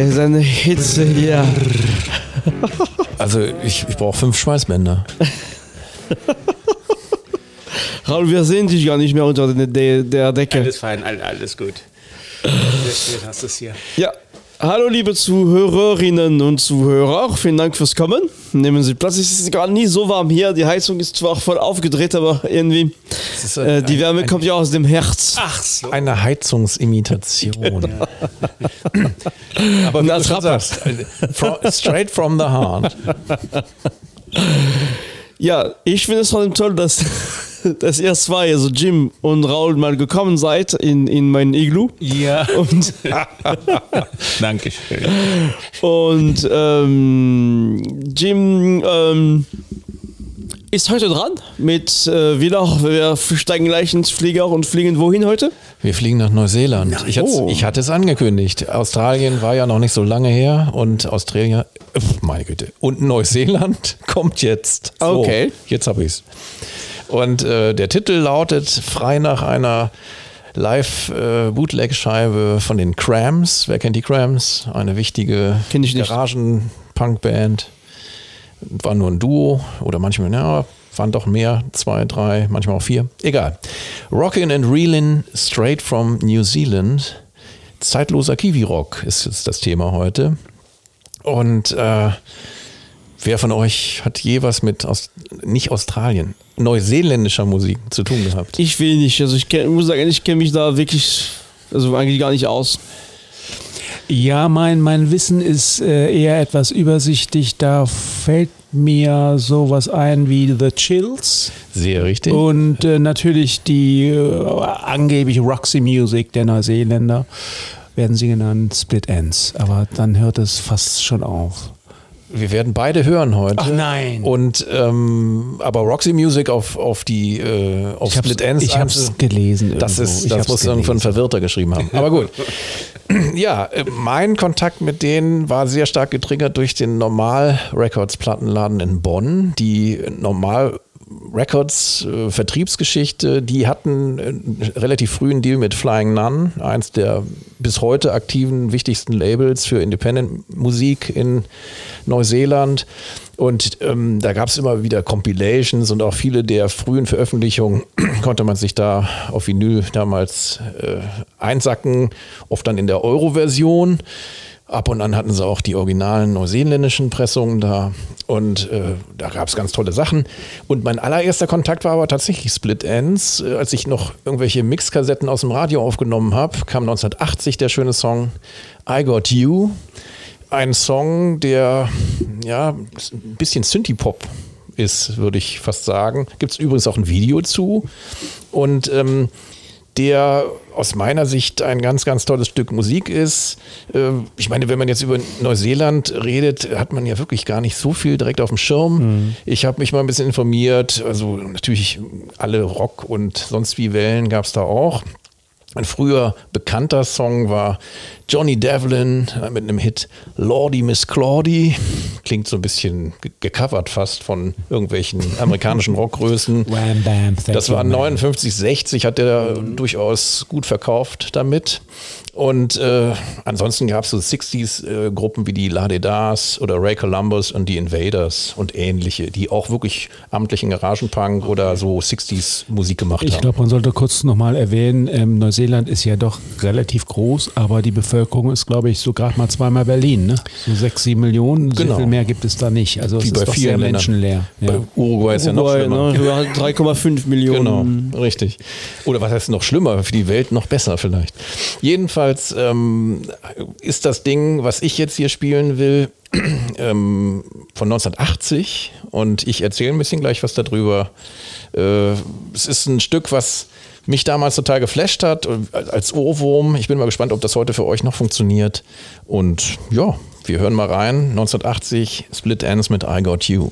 ey, seine Hitze hier. Also ich, ich brauche fünf Schweißbänder. Raul, wir sehen dich gar nicht mehr unter der, der, Decke. Alles fein, all- alles gut. Sehr schön hast du es hier. Ja. Hallo liebe Zuhörerinnen und Zuhörer, vielen Dank fürs Kommen. Nehmen Sie Platz, es ist gerade nie so warm hier, die Heizung ist zwar voll aufgedreht, aber irgendwie, ist äh, die Wärme ein- kommt ja aus dem Herz. Ach so. Eine Heizungsimitation. Aber wie Das du sagst, äh, straight from the heart. Ja, ich finde es allem toll, dass, dass ihr zwei, also Jim und Raul, mal gekommen seid in, in mein Iglu. Ja. Und, Dankeschön. und ähm, Jim ähm, ist heute dran mit äh, wieder, wir steigen gleich ins Flieger und fliegen wohin heute? Wir fliegen nach Neuseeland. Ich, hat's- Oh. ich hatte es angekündigt. Australien war ja noch nicht so lange her und Australien, äh, meine Güte, und Neuseeland kommt jetzt. So, Okay. Jetzt habe ich's. Und äh, der Titel lautet frei nach einer Live-Bootleg-Scheibe von den Crams. Wer kennt die Crams? Eine wichtige ich. Garagen-Punk-Band. War nur ein Duo oder manchmal, ja, waren doch mehr, zwei, drei, manchmal auch vier. Egal. Rockin' and Reelin' straight from New Zealand. Zeitloser Kiwi-Rock ist jetzt das Thema heute. Und äh, wer von euch hat je was mit Aus nicht Australien, neuseeländischer Musik zu tun gehabt? Ich will nicht, also ich kenn, muss sagen, ich kenne mich da wirklich, also eigentlich gar nicht aus. Ja, mein, mein Wissen ist äh, eher etwas übersichtig. Da fällt mir sowas ein wie The Chills Sehr richtig. und äh, natürlich die äh, angeblich Roxy Music der Neuseeländer. Werden sie genannt Split Ends. Aber dann hört es fast schon auf. Wir werden beide hören heute. Ach nein. Und ähm, aber Roxy Music auf, auf die äh, auf Ich Split Ends. ich hab's also, gelesen Das irgendwo. ist, Ich das muss irgendwo ein. Verwirrter geschrieben haben. Aber gut. Ja, äh, mein Kontakt mit denen war sehr stark getriggert durch den Normal Records Plattenladen in Bonn, die Normal Records äh, Vertriebsgeschichte, die hatten äh, relativ früh einen Deal mit Flying Nun, eins der bis heute aktiven wichtigsten Labels für Independent Musik in Neuseeland. Und ähm, da gab es immer wieder Compilations und auch viele der frühen Veröffentlichungen konnte man sich da auf Vinyl damals äh, einsacken, oft dann in der Euro-Version. Ab und an hatten sie auch die originalen neuseeländischen Pressungen da und äh, da gab es ganz tolle Sachen. Und mein allererster Kontakt war aber tatsächlich Split Ends. Äh, als ich noch irgendwelche Mixkassetten aus dem Radio aufgenommen habe, kam 1980 der schöne Song I Got You. Ein Song, der ja ein bisschen Synthie-Pop ist, würde ich fast sagen. Gibt es übrigens auch ein Video zu. Und ähm, der aus meiner Sicht ein ganz, ganz tolles Stück Musik ist. Äh, Ich meine, wenn man jetzt über Neuseeland redet, hat man ja wirklich gar nicht so viel direkt auf dem Schirm. Ich habe mich mal ein bisschen informiert. Also natürlich alle Rock und sonst wie Wellen gab es da auch. Ein früher bekannter Song war Johnny Devlin äh, mit einem Hit Lordy Miss Claudie. Klingt so ein bisschen ge- gecovert fast von irgendwelchen amerikanischen Rockgrößen. Wham, bam, Das war man. 59, 60, hat er durchaus gut verkauft damit. Und äh, ansonsten gab es so 60s-Gruppen wie die La De Das oder Ray Columbus und die Invaders und ähnliche, die auch wirklich amtlichen Garagenpunk oder so 60s Musik gemacht Ich haben. glaube, man sollte kurz nochmal erwähnen, ähm, Neuseeland ist ja doch relativ groß, aber die Bevölkerung ist, glaube ich, so gerade mal zweimal Berlin. Ne? So sechs, sieben Millionen, so Genau. viel mehr gibt es da nicht. Also es Wie ist bei doch vielen sehr Ländern. menschenleer. Ja. Bei Uruguay ist ja noch Uruguay, schlimmer. ne? Wir haben 3,5 Millionen. Genau, richtig. Oder was heißt noch schlimmer, für die Welt noch besser vielleicht. Jedenfalls ähm, ist das Ding, was ich jetzt hier spielen will, ähm, von 1980 und ich erzähle ein bisschen gleich was darüber. Äh, es ist ein Stück, was mich damals total geflasht hat und als Ohrwurm. Ich bin mal gespannt, ob das heute für euch noch funktioniert. Und ja, wir hören mal rein. 1980 Split Ends mit I Got You.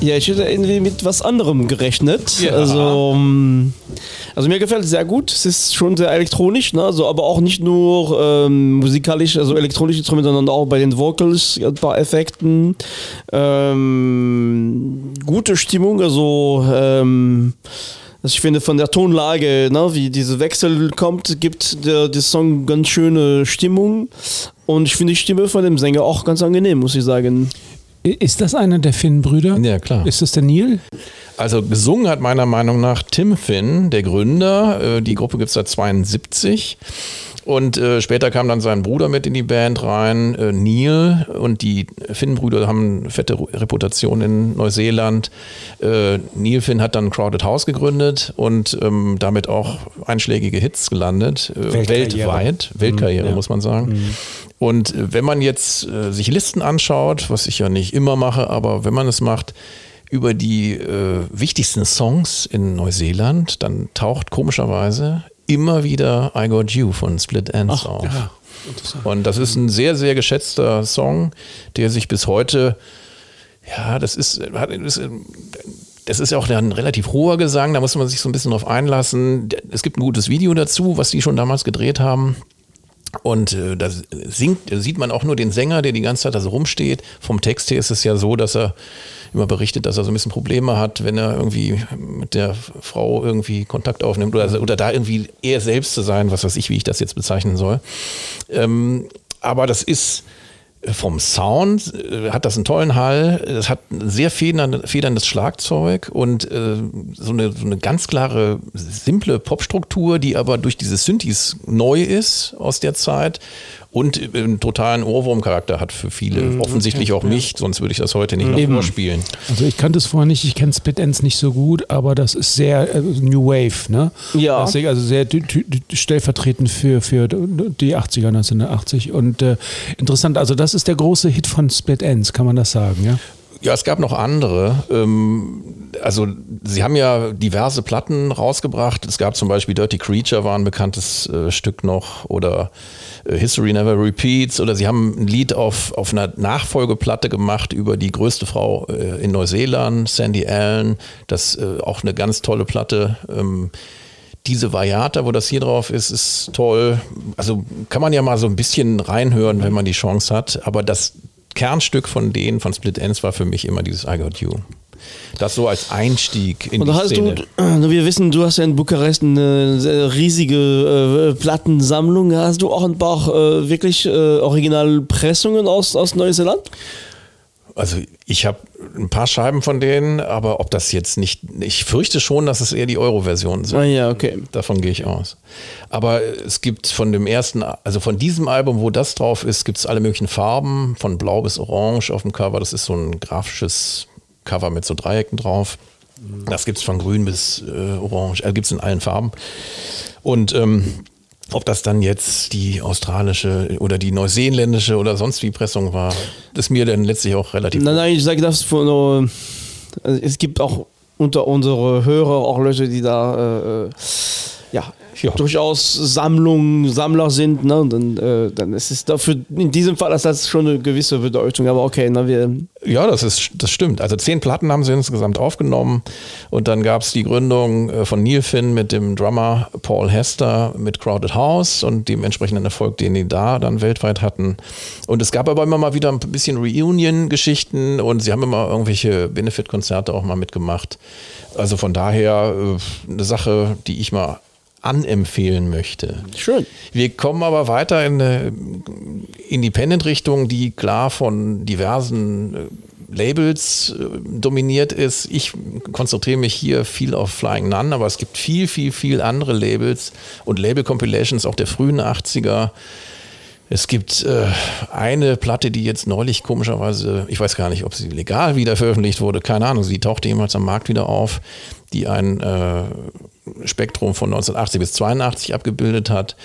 Ja, ich hätte irgendwie mit was anderem gerechnet. Ja. Also, ähm, also mir gefällt es sehr gut. Es ist schon sehr elektronisch, ne? also, aber auch nicht nur ähm, musikalisch, also elektronisch, sondern auch bei den Vocals ein paar Effekten. Ähm, gute Stimmung, also ähm, also ich finde von der Tonlage, ne, wie diese Wechsel kommt, gibt der, der Song ganz schöne Stimmung. Und ich finde die Stimme von dem Sänger auch ganz angenehm, muss ich sagen. Ist das einer der Finn-Brüder? Ja, klar. Ist das der Neil? Also gesungen hat meiner Meinung nach Tim Finn, der Gründer. Äh, Die Gruppe gibt es seit 72. Und äh, später kam dann sein Bruder mit in die Band rein, äh, Neil. Und die Finn-Brüder haben eine fette Reputation in Neuseeland. Äh, Neil Finn hat dann Crowded House gegründet und ähm, damit auch einschlägige Hits gelandet. Äh, Weltkarriere. weltweit. Weltkarriere, ja. muss man sagen. Und äh, wenn man jetzt äh, sich Listen anschaut, was ich ja nicht immer mache, aber wenn man es macht, über die äh, wichtigsten Songs in Neuseeland, dann taucht komischerweise immer wieder I Got You von Split Ends auf. Und das ist ein sehr, sehr geschätzter Song, der sich bis heute, ja, das ist das ist ja auch ein relativ hoher Gesang, da muss man sich so ein bisschen drauf einlassen. Es gibt ein gutes Video dazu, was die schon damals gedreht haben. Und äh, da singt, sieht man auch nur den Sänger, der die ganze Zeit da so rumsteht. Vom Text her ist es ja so, dass er immer berichtet, dass er so ein bisschen Probleme hat, wenn er irgendwie mit der Frau irgendwie Kontakt aufnimmt oder, oder da irgendwie er selbst zu sein, was weiß ich, wie ich das jetzt bezeichnen soll. Ähm, aber das ist vom Sound äh, hat das einen tollen Hall, es hat ein sehr federn, federndes Schlagzeug und äh, so, eine, so eine ganz klare, simple Popstruktur, die aber durch diese Synthes neu ist aus der Zeit und äh, einen totalen Ohrwurmcharakter hat für viele, offensichtlich auch mich, sonst würde ich das heute nicht noch vorspielen. Also ich kannte es vorher nicht, ich kenne Split Ends nicht so gut, aber das ist sehr äh, New Wave, ne? Ja. Ist also sehr stellvertretend für, für die 80er, 1980. Und äh, interessant, also das ist der große Hit von Split Ends, kann man das sagen, ja? Ja, es gab noch andere. Ähm, also sie haben ja diverse Platten rausgebracht. Es gab zum Beispiel Dirty Creature war ein bekanntes äh, Stück noch oder äh, History Never Repeats oder sie haben ein Lied auf, auf einer Nachfolgeplatte gemacht über die größte Frau äh, in Neuseeland, Sandy Allen. Das äh, auch eine ganz tolle Platte. Ähm, diese Variata, wo das hier drauf ist, ist toll. Also kann man ja mal so ein bisschen reinhören, wenn man die Chance hat. Aber das Kernstück von denen, von Split Ends, war für mich immer dieses I Got You. Das so als Einstieg in Und die hast Szene. du, wir wissen, du hast ja in Bukarest eine riesige äh, Plattensammlung. Hast du auch ein paar äh, wirklich äh, Originalpressungen aus, aus Neuseeland? Also ich habe ein paar Scheiben von denen, aber ob das jetzt nicht, ich fürchte schon, dass es eher die Euro-Versionen sind. Ah ja, okay. Davon gehe ich aus. Aber es gibt von dem ersten, also von diesem Album, wo das drauf ist, gibt es alle möglichen Farben, von blau bis orange auf dem Cover. Das ist so ein grafisches Cover mit so Dreiecken drauf. Das gibt es von grün bis äh, orange, äh, gibt es in allen Farben. Und ähm, ob das dann jetzt die australische oder die neuseeländische oder sonst wie Pressung war, ist mir dann letztlich auch relativ. Nein, nein, ich sage das von. Also es gibt auch unter unsere Hörer auch Leute, die da äh, äh, ja, durchaus Sammlung, Sammler sind. Ne? Dann, äh, dann ist es dafür, in diesem Fall ist das schon eine gewisse Bedeutung. Aber okay, na, wir, Ja, das ist, das stimmt. Also zehn Platten haben sie insgesamt aufgenommen und dann gab es die Gründung äh, von Neil Finn mit dem Drummer Paul Hester mit Crowded House und dem entsprechenden Erfolg, den die da dann weltweit hatten. Und es gab aber immer mal wieder ein bisschen Reunion-Geschichten und sie haben immer irgendwelche Benefit-Konzerte auch mal mitgemacht. Also von daher äh, eine Sache, die ich mal anempfehlen möchte. schön. Wir kommen aber weiter in eine Independent-Richtung, die klar von diversen äh, Labels äh, dominiert ist. Ich konzentriere mich hier viel auf Flying Nun, aber es gibt viel, viel, viel andere Labels und Label-Compilations auch der frühen 80er. Es gibt äh, eine Platte, die jetzt neulich komischerweise, ich weiß gar nicht, ob sie legal wieder veröffentlicht wurde, keine Ahnung, sie tauchte jemals am Markt wieder auf, die ein äh, Spektrum von 1980 bis 82 abgebildet hat.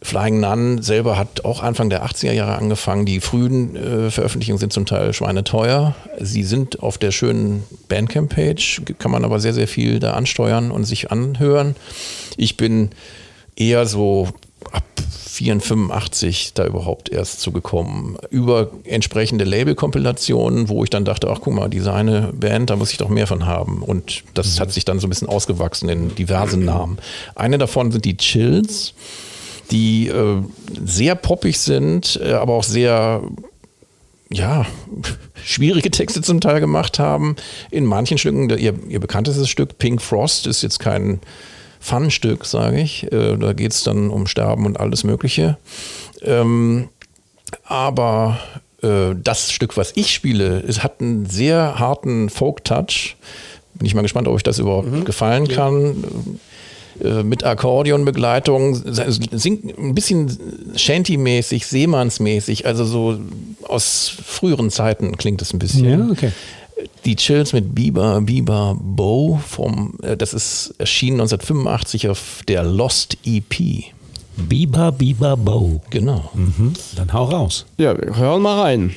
Flying Nun selber hat auch Anfang der 80er Jahre angefangen. Die frühen äh, Veröffentlichungen sind zum Teil schweineteuer. Sie sind auf der schönen Bandcamp-Page, kann man aber sehr, sehr viel da ansteuern und sich anhören. Ich bin eher so ab 85 da überhaupt erst zugekommen. Über entsprechende Label-Kompilationen, wo ich dann dachte, ach guck mal, diese eine Band, da muss ich doch mehr von haben. Und das hat sich dann so ein bisschen ausgewachsen in diverse Namen. Eine davon sind die Chills, die äh, sehr poppig sind, äh, aber auch sehr ja, schwierige Texte zum Teil gemacht haben. In manchen Stücken, ihr, ihr bekanntestes Stück, Pink Frost, ist jetzt kein Fun-Stück, sage ich. Äh, da geht es dann um Sterben und alles Mögliche. Ähm, aber äh, das Stück, was ich spiele, es hat einen sehr harten Folk-Touch. Bin ich mal gespannt, ob euch das überhaupt gefallen kann. Äh, mit Akkordeonbegleitung, singt ein bisschen Shanty-mäßig, Seemannsmäßig, also so aus früheren Zeiten klingt es ein bisschen. Ja, okay. Die Chills mit Bieber, Bieber, Bow vom, äh, das ist erschienen 1985 auf der Lost EP. Biba, Biba, Bow. Genau. Mhm. Dann hau raus. Ja, wir hören mal rein.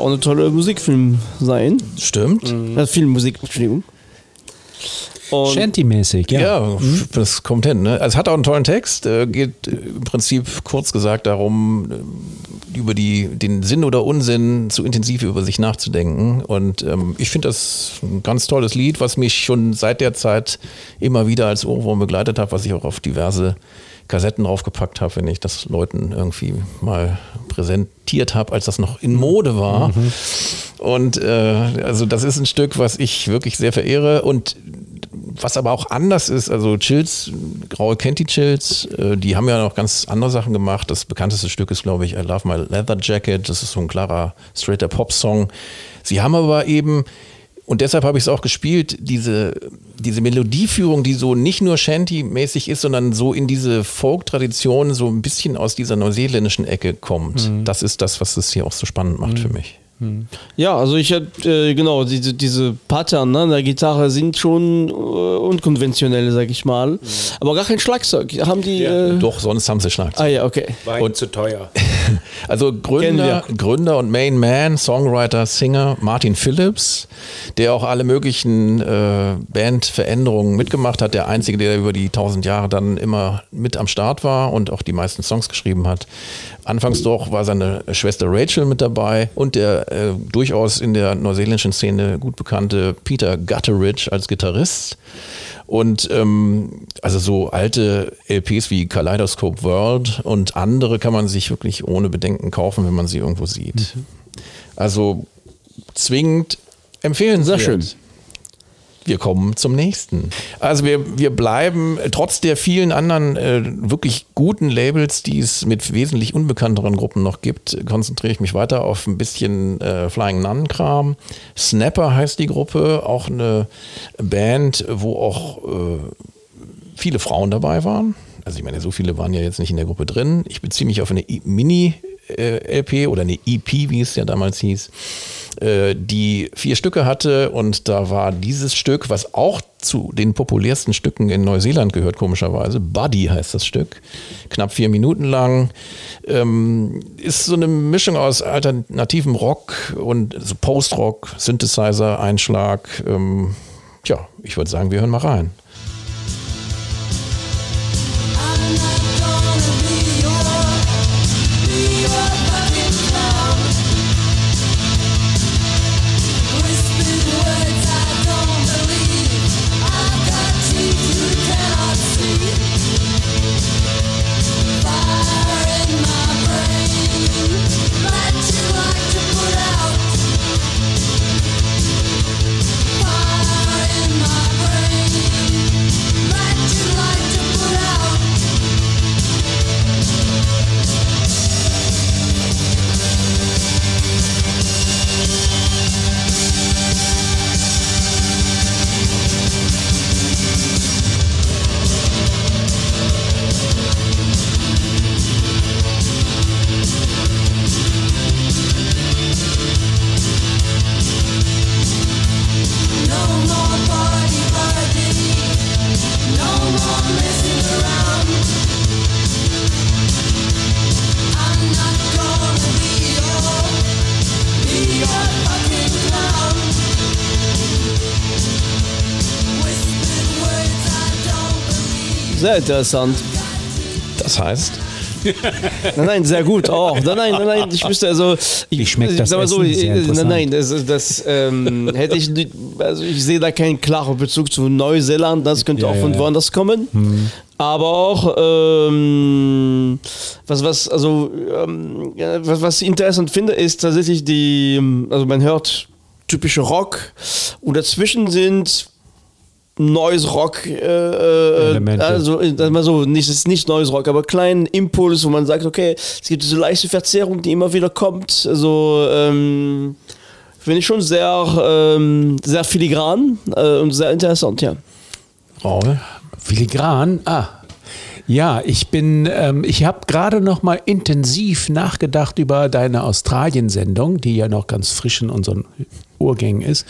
Auch eine tolle Musikfilm sein. Stimmt. Äh, Filmmusik, Entschuldigung. Und Shanty-mäßig, ja. Ja, das kommt hin. Ne? Also es hat auch einen tollen Text, äh, geht im Prinzip kurz gesagt darum, äh, über die, den Sinn oder Unsinn zu intensiv über sich nachzudenken. Und ähm, ich finde das ein ganz tolles Lied, was mich schon seit der Zeit immer wieder als Ohrwurm begleitet hat, was ich auch auf diverse Kassetten draufgepackt habe, wenn ich das Leuten irgendwie mal präsentiert habe, als das noch in Mode war. Und äh, also das ist ein Stück, was ich wirklich sehr verehre und was aber auch anders ist, also Chills, Graue kennt die Chills, äh, die haben ja noch ganz andere Sachen gemacht. Das bekannteste Stück ist, glaube ich, I Love My Leather Jacket. Das ist so ein klarer, straighter Pop-Song. Sie haben aber eben, und deshalb habe ich es auch gespielt, diese, diese Melodieführung, die so nicht nur Shanty-mäßig ist, sondern so in diese Folk-Tradition so ein bisschen aus dieser neuseeländischen Ecke kommt. Das ist das, was es hier auch so spannend macht für mich. Ja, also ich hätte, äh, genau, diese, diese Pattern ne, der Gitarre sind schon äh, unkonventionell, sag ich mal. Aber gar kein Schlagzeug. Haben die. Äh, Doch, sonst haben sie Schlagzeug. ah ja, okay. War Und- zu teuer. Also Gründer, Gründer und Main Man, Songwriter, Singer Martin Phillips, der auch alle möglichen äh, Bandveränderungen mitgemacht hat. Der einzige, der über die tausend Jahre dann immer mit am Start war und auch die meisten Songs geschrieben hat. Anfangs doch war seine Schwester Rachel mit dabei und der äh, durchaus in der neuseeländischen Szene gut bekannte Peter Gutteridge als Gitarrist. Und ähm, also so alte LPs wie Kaleidoscope World und andere kann man sich wirklich ohne Bedenken kaufen, wenn man sie irgendwo sieht. Also zwingend empfehlen. Sehr schön. Wir kommen zum nächsten. Also wir, wir bleiben trotz der vielen anderen äh, wirklich guten Labels, die es mit wesentlich unbekannteren Gruppen noch gibt, konzentriere ich mich weiter auf ein bisschen äh, Flying Nun-Kram. Snapper heißt die Gruppe, auch eine Band, wo auch äh, viele Frauen dabei waren. Also ich meine, so viele waren ja jetzt nicht in der Gruppe drin. Ich beziehe mich auf eine I- Mini-LP oder eine EP, wie es ja damals hieß, äh, die vier Stücke hatte und da war dieses Stück, was auch zu den populärsten Stücken in Neuseeland gehört, komischerweise. Buddy heißt das Stück. Knapp vier Minuten lang. Ähm, ist so eine Mischung aus alternativem Rock und Post-Rock, Synthesizer, Einschlag. Ähm, tja, ich würde sagen, wir hören mal rein. Sehr interessant. Das heißt, Nein, nein, sehr gut. Oh, nein, nein, nein, nein, ich wüsste also. Ich, Wie schmeckt das sag mal so, Essen? Sehr äh. Nein, nein, das, das ähm, hätte ich nicht, also ich sehe da keinen klaren Bezug zu Neuseeland. Das könnte Ja, auch von ja. woanders kommen. Aber auch ähm, was, was, also ähm, was, was ich interessant finde, ist tatsächlich die, also man hört typische Rock und dazwischen sind neues Rock, äh, äh, Elemente. also äh, mal so, nicht, es ist nicht neues Rock, aber kleinen Impuls, wo man sagt, okay, es gibt diese leichte Verzerrung, die immer wieder kommt. Also ähm, finde ich schon sehr, ähm, sehr filigran äh, und sehr interessant, ja. Raul, Filigran? Ah. Ja, ich bin, ähm, ich habe gerade noch mal intensiv nachgedacht über deine Australien-Sendung, die ja noch ganz frisch in unseren Urgängen ist.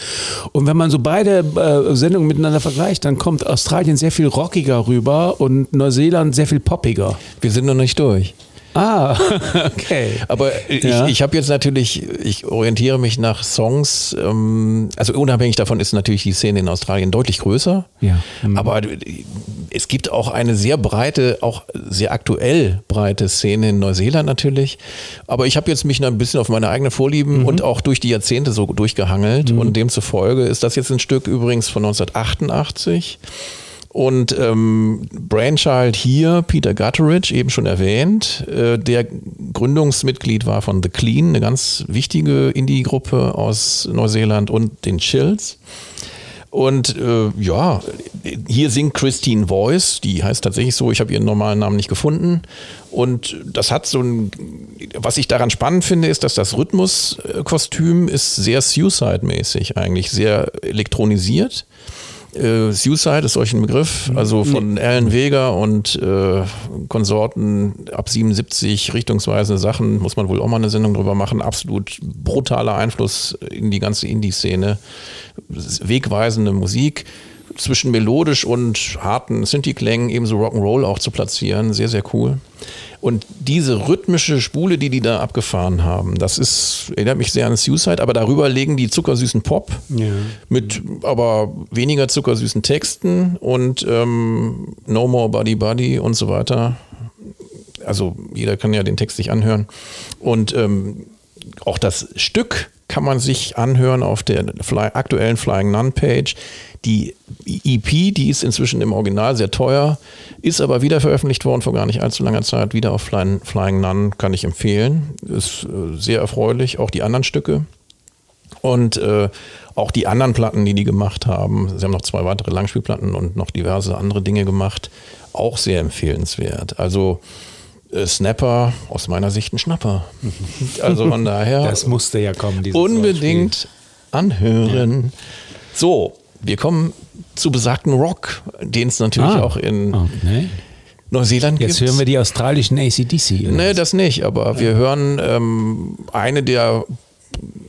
Und wenn man so beide äh, Sendungen miteinander vergleicht, dann kommt Australien sehr viel rockiger rüber und Neuseeland sehr viel poppiger. wir sind noch nicht durch. Ah, okay. Aber ich, Ja. ich habe jetzt natürlich, ich orientiere mich nach Songs, ähm, also unabhängig davon ist natürlich die Szene in Australien deutlich größer. Ja. Mhm. Aber es gibt auch eine sehr breite, auch sehr aktuell breite Szene in Neuseeland natürlich. Aber ich habe jetzt mich noch ein bisschen auf meine eigenen Vorlieben und auch durch die Jahrzehnte so durchgehangelt. Und demzufolge ist das jetzt ein Stück übrigens von 1988. Und ähm, Brainchild hier, Peter Gutteridge, eben schon erwähnt, äh, der Gründungsmitglied war von The Clean, eine ganz wichtige Indie-Gruppe aus Neuseeland und den Chills. Und äh, ja, hier singt Christine Voice, die heißt tatsächlich so, ich habe ihren normalen Namen nicht gefunden. Und das hat so ein, was ich daran spannend finde, ist, dass das Rhythmuskostüm ist sehr Suicide-mäßig eigentlich, sehr elektronisiert. Äh, Suicide ist solch ein Begriff, also von Alan Vega und äh, Konsorten ab 77 richtungsweisende Sachen, muss man wohl auch mal eine Sendung drüber machen. Absolut brutaler Einfluss in die ganze Indie-Szene. Wegweisende Musik zwischen melodisch und harten Synthi-Klängen, ebenso Rock'n'Roll auch zu platzieren. Sehr, sehr cool. Und diese rhythmische Spule, die die da abgefahren haben, das ist, erinnert mich sehr an Suicide, aber darüber legen die zuckersüßen Pop Ja. mit aber weniger zuckersüßen Texten und ähm, No More Buddy Buddy und so weiter. Also jeder kann ja den Text sich anhören. Und ähm, auch das Stück kann man sich anhören auf der Fly, aktuellen Flying Nun Page. Die EP, die ist inzwischen im Original sehr teuer, ist aber wieder veröffentlicht worden vor gar nicht allzu langer Zeit. Wieder auf Flying, Flying Nun kann ich empfehlen. Ist äh, sehr erfreulich. Auch die anderen Stücke. Und äh, auch die anderen Platten, die die gemacht haben, sie haben noch zwei weitere Langspielplatten und noch diverse andere Dinge gemacht, auch sehr empfehlenswert. Also äh, Snapper, aus meiner Sicht ein Schnapper. Also von daher Das musste ja kommen. unbedingt anhören. So, wir kommen zu besagten Rock, den es natürlich Ah. auch in Okay. Neuseeland Jetzt gibt. hören wir die australischen ACDC. oder Nee, das nicht, aber wir hören ähm, eine der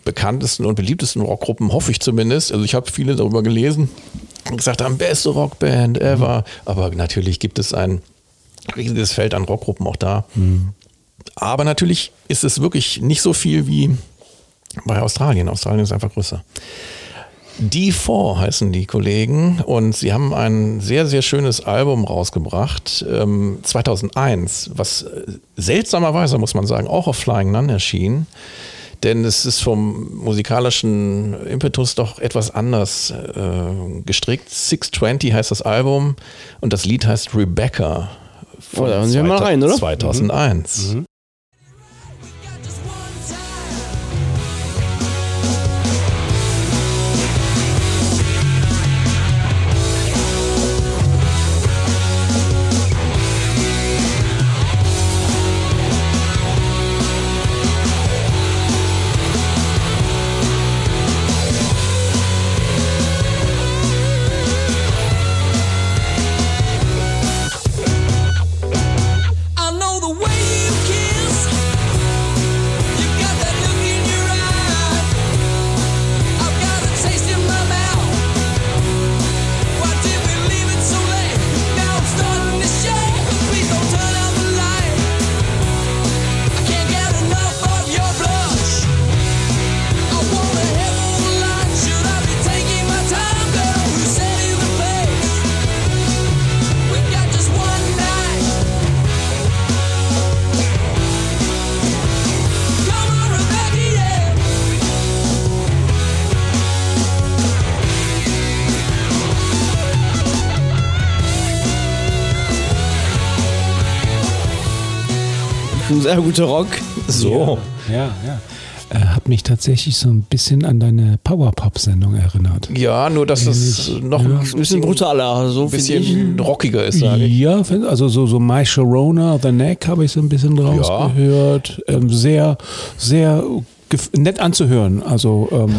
bekanntesten und beliebtesten Rockgruppen, hoffe ich zumindest. Also ich habe viele darüber gelesen und gesagt haben, beste Rockband ever. Aber natürlich gibt es ein riesiges Feld an Rockgruppen auch da. Aber natürlich ist es wirklich nicht so viel wie bei Australien. Australien ist einfach größer. D4 heißen die Kollegen und sie haben ein sehr, sehr schönes Album rausgebracht, ähm, 2001, was äh, seltsamerweise, muss man sagen, auch auf Flying Nun erschien. Denn es ist vom musikalischen Impetus doch etwas anders äh, gestrickt. 620 heißt das Album und das Lied heißt Rebecca. Oh, da hören wir mal rein, oder? 2001. I sehr guter Rock. So. Ja, ja. Äh, hat mich tatsächlich so ein bisschen an deine Powerpop-Sendung erinnert. Ja, nur dass es noch Ja. ein bisschen brutaler, so ein finde ich. bisschen rockiger ist, sage ich. Ja, also so, so My Sharona, The Neck habe ich so ein bisschen rausgehört. Ähm, sehr, sehr gef- nett anzuhören. Also ähm,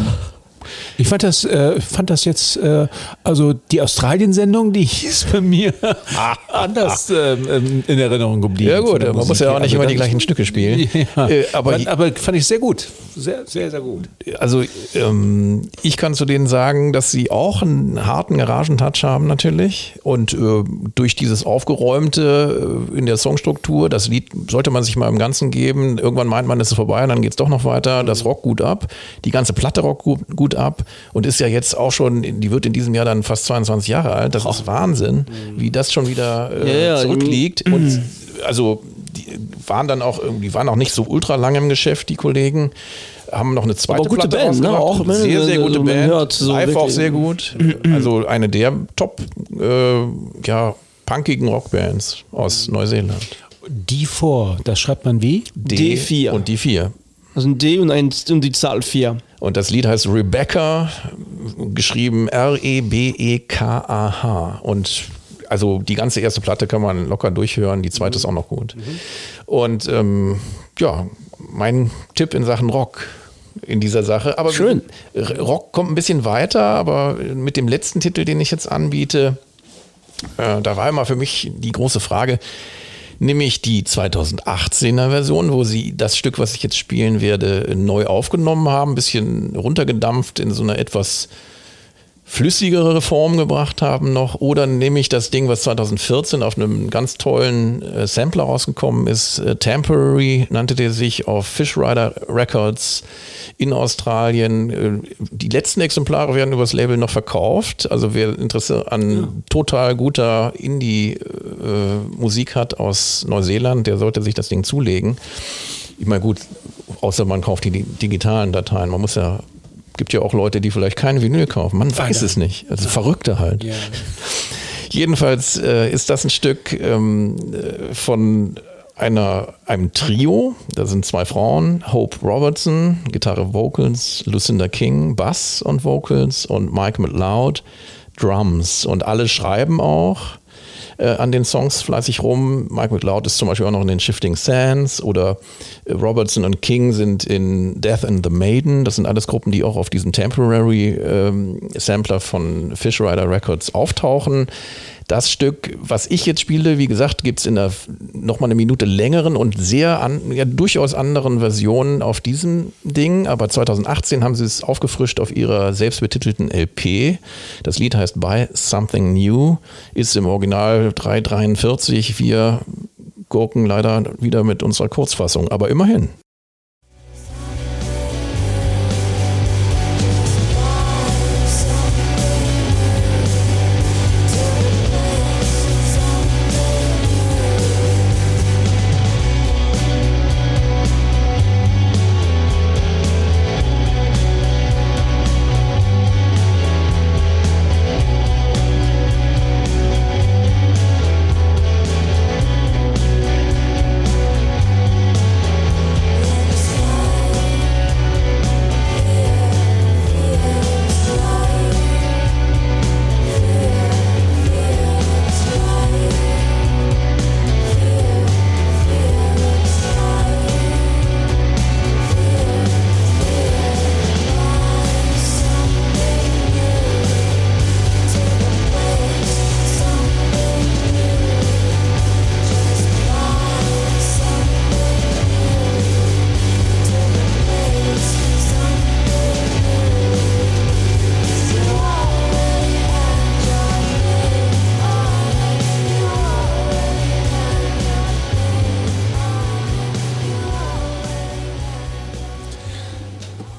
ich fand das, äh, fand das jetzt, äh, also die Australien-Sendung, die ist bei mir anders ähm, ähm, in Erinnerung geblieben. Ja gut, man muss Musik ja her. auch nicht Also immer die gleichen Stücke spielen. Ja, Äh, aber fand, aber fand ich sehr gut. Sehr, sehr, sehr gut. Also ähm, ich kann zu denen sagen, dass sie auch einen harten Garagentouch haben natürlich und äh, durch dieses aufgeräumte äh, in der Songstruktur, das Lied sollte man sich mal im Ganzen geben. Irgendwann meint man, es ist vorbei, dann geht es doch noch weiter. Das rockt gut ab, die ganze Platte rockt gut, gut ab und ist ja jetzt auch schon, die wird in diesem Jahr dann fast 22 Jahre alt. Das ist Wahnsinn, wie das schon wieder äh, Ja, ja, zurückliegt. und also die waren dann auch irgendwie waren auch nicht so ultra lange im Geschäft die Kollegen. Haben noch eine zweite Aber gute Platte Band, ne? Auch, ne? sehr sehr gute Also man Band. hört so live auch sehr gut. Also eine der Top äh, ja punkigen Rockbands aus Neuseeland. Die vor, das schreibt man wie? D D4. und die vier. Also ein D und, ein, und die Zahl 4. und das Lied heißt Rebecca geschrieben R E B E K A H und also die ganze erste Platte kann man locker durchhören, die zweite ist auch noch gut. Und ähm, ja, mein Tipp in Sachen Rock in dieser Sache. Aber Schön. Rock kommt ein bisschen weiter, aber mit dem letzten Titel, den ich jetzt anbiete, äh, da war immer für mich die große Frage, nämlich die 2018er Version, wo sie das Stück, was ich jetzt spielen werde, neu aufgenommen haben, ein bisschen runtergedampft in so eine etwas flüssigere Form gebracht haben noch oder nehme ich das Ding, was 2014 auf einem ganz tollen äh, Sampler rausgekommen ist, äh, Temporary nannte der sich auf Fish Rider Records in Australien. Äh, die letzten Exemplare werden übers Label noch verkauft, also wer Interesse an total guter Indie-Musik hat aus Neuseeland, der sollte sich das Ding zulegen. Ich meine gut, außer man kauft die di- digitalen Dateien, man muss ja gibt ja auch Leute, die vielleicht kein Vinyl kaufen. Man weiß es nicht. Also Verrückte halt. Jedenfalls äh, ist das ein Stück ähm, äh, von einer, einem Trio. Da sind zwei Frauen, Hope Robertson, Gitarre, Vocals, Lucinda King, Bass und Vocals und Mike McLeod, Drums. Und alle schreiben auch äh, an den Songs fleißig rum. Mike McLeod ist zum Beispiel auch noch in den Shifting Sands oder äh, Robertson und King sind in Death and the Maiden. Das sind alles Gruppen, die auch auf diesem Temporary ähm, Sampler von Fish Rider Records auftauchen. Das Stück, was ich jetzt spiele, wie gesagt, gibt es in einer nochmal eine Minute längeren und sehr an, ja, durchaus anderen Versionen auf diesem Ding. Aber 2018 haben sie es aufgefrischt auf ihrer selbstbetitelten LP. Das Lied heißt Buy Something New, ist im Original 343. Wir gurken leider wieder mit unserer Kurzfassung, aber immerhin.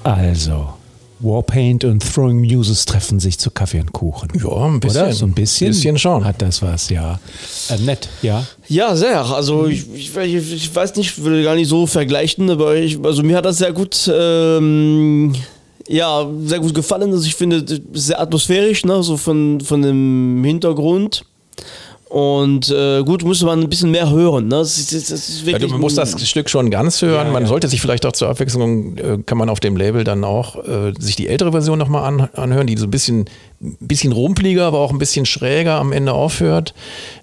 Also, Warpaint und Throwing Muses treffen sich zu Kaffee und Kuchen. Ja, ein bisschen. Oder? So ein bisschen. Bisschen schon. Hat das was, ja. Äh, nett, ja. Ja, sehr. Also ich, ich, ich weiß nicht, ich will gar nicht so vergleichen, aber ich, also mir hat das sehr gut, ähm, ja, sehr gut gefallen. Also ich finde es sehr atmosphärisch, ne, so von, von dem Hintergrund. Und äh, gut, muss man ein bisschen mehr hören. Ne? Das ist, das ist Ja, musst ein- das Stück schon ganz hören. Ja, man ja. sollte sich vielleicht auch zur Abwechslung, äh, kann man auf dem Label dann auch äh, sich die ältere Version nochmal an, anhören, die so ein bisschen, bisschen rumpliger, aber auch ein bisschen schräger am Ende aufhört.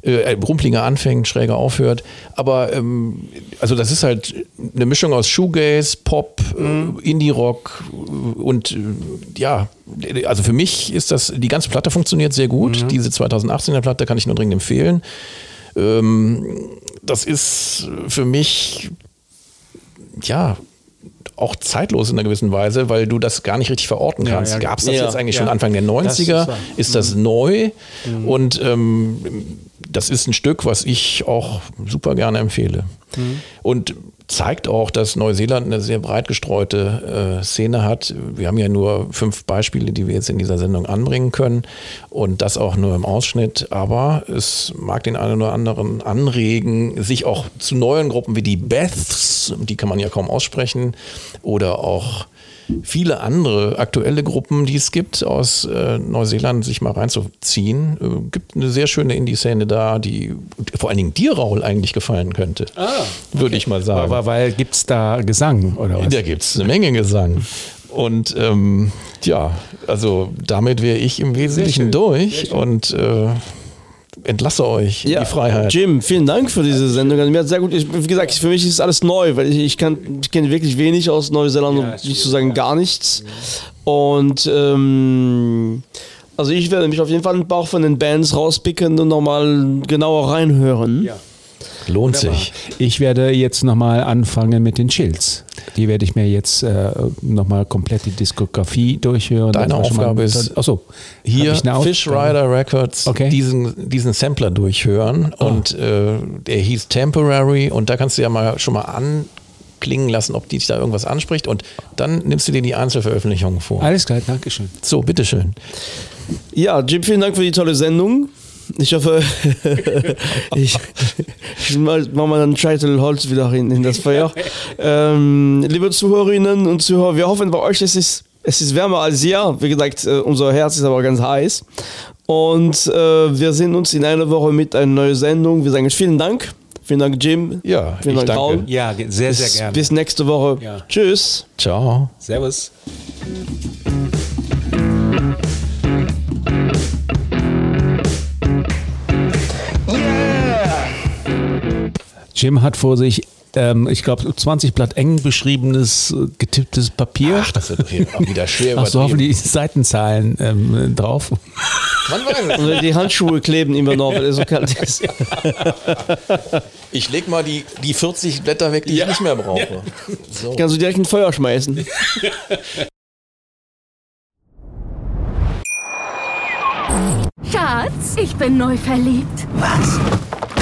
Äh, rumpliger anfängt, schräger aufhört. Aber ähm, also das ist halt eine Mischung aus Shoegaze, Pop, äh, Indie-Rock äh, und äh, ja, also für mich ist das, die ganze Platte funktioniert sehr gut. Diese 2018er Platte kann ich nur dringend empfehlen. Ähm, das ist für mich ja auch zeitlos in einer gewissen Weise, weil du das gar nicht richtig verorten Ja, kannst. ja. Gab es das Ja. jetzt eigentlich Ja. schon Anfang der 90er? Das ist ist, das neu? Und ähm, das ist ein Stück, was ich auch super gerne empfehle. Und zeigt auch, dass Neuseeland eine sehr breit gestreute äh, Szene hat. Wir haben ja nur fünf Beispiele, die wir jetzt in dieser Sendung anbringen können und das auch nur im Ausschnitt. Aber es mag den einen oder anderen anregen, sich auch zu neuen Gruppen wie die Beths, die kann man ja kaum aussprechen, oder auch viele andere aktuelle Gruppen, die es gibt aus äh, Neuseeland, sich mal reinzuziehen. Äh, gibt eine sehr schöne Indie-Szene da, die vor allen Dingen dir, Raul, eigentlich gefallen könnte. Würde ich mal sagen. Aber weil gibt es da Gesang oder was? Da gibt es eine Menge Gesang. Und ähm, ja, also damit wäre ich im Wesentlichen durch und äh, entlasse euch in die Freiheit. Jim, vielen Dank für diese Sendung. Also, mir hat sehr gut, ich, wie gesagt, für mich ist alles neu, weil ich, ich, kann, ich kenne wirklich wenig aus Neuseeland, um ist nicht zu sagen gar nichts. Und ähm, also ich werde mich auf jeden Fall ein paar von den Bands rauspicken und nochmal genauer reinhören. Ja. Lohnt sich. Ich werde jetzt nochmal anfangen mit den Chills. Die werde ich mir jetzt äh, nochmal komplett die Diskografie durchhören. Deine Aufgabe ist, Achso, Hier Fish? Rider Records Okay. diesen, diesen Sampler durchhören und äh, der hieß Temporary und da kannst du ja mal schon mal anklingen lassen, ob dich da irgendwas anspricht und dann nimmst du dir die Einzelveröffentlichungen vor. Alles klar, Dankeschön. So, bitteschön. Ja, Jim, vielen Dank für die tolle Sendung. Ich hoffe, ich, ich mache mal einen Scheitel Holz wieder in, in das Feuer. Ähm, liebe Zuhörerinnen und Zuhörer, wir hoffen bei euch, es ist, es ist wärmer als hier. Wie gesagt, äh, unser Herz ist aber ganz heiß. Und äh, wir sehen uns in einer Woche mit einer neuen Sendung. Wir sagen euch vielen Dank. Vielen Dank, Jim. Ja, vielen ich Dank, danke. Raul. Ja, sehr, sehr Bis, gerne. bis nächste Woche. Ja. Tschüss. Ciao. Servus. Jim hat vor sich, ähm, ich glaube, 20 Blatt eng beschriebenes, äh, getipptes Papier. Ach, das wird hier auch wieder schwer Ach so, hoffentlich Seitenzahlen ähm, drauf. Man weiß es. Und die Handschuhe kleben immer noch, weil es so kalt ist. Ich leg mal die, die 40 Blätter weg, die ich nicht mehr brauche. So. Kannst du direkt ein Feuer schmeißen. Schatz, ich bin neu verliebt. Was?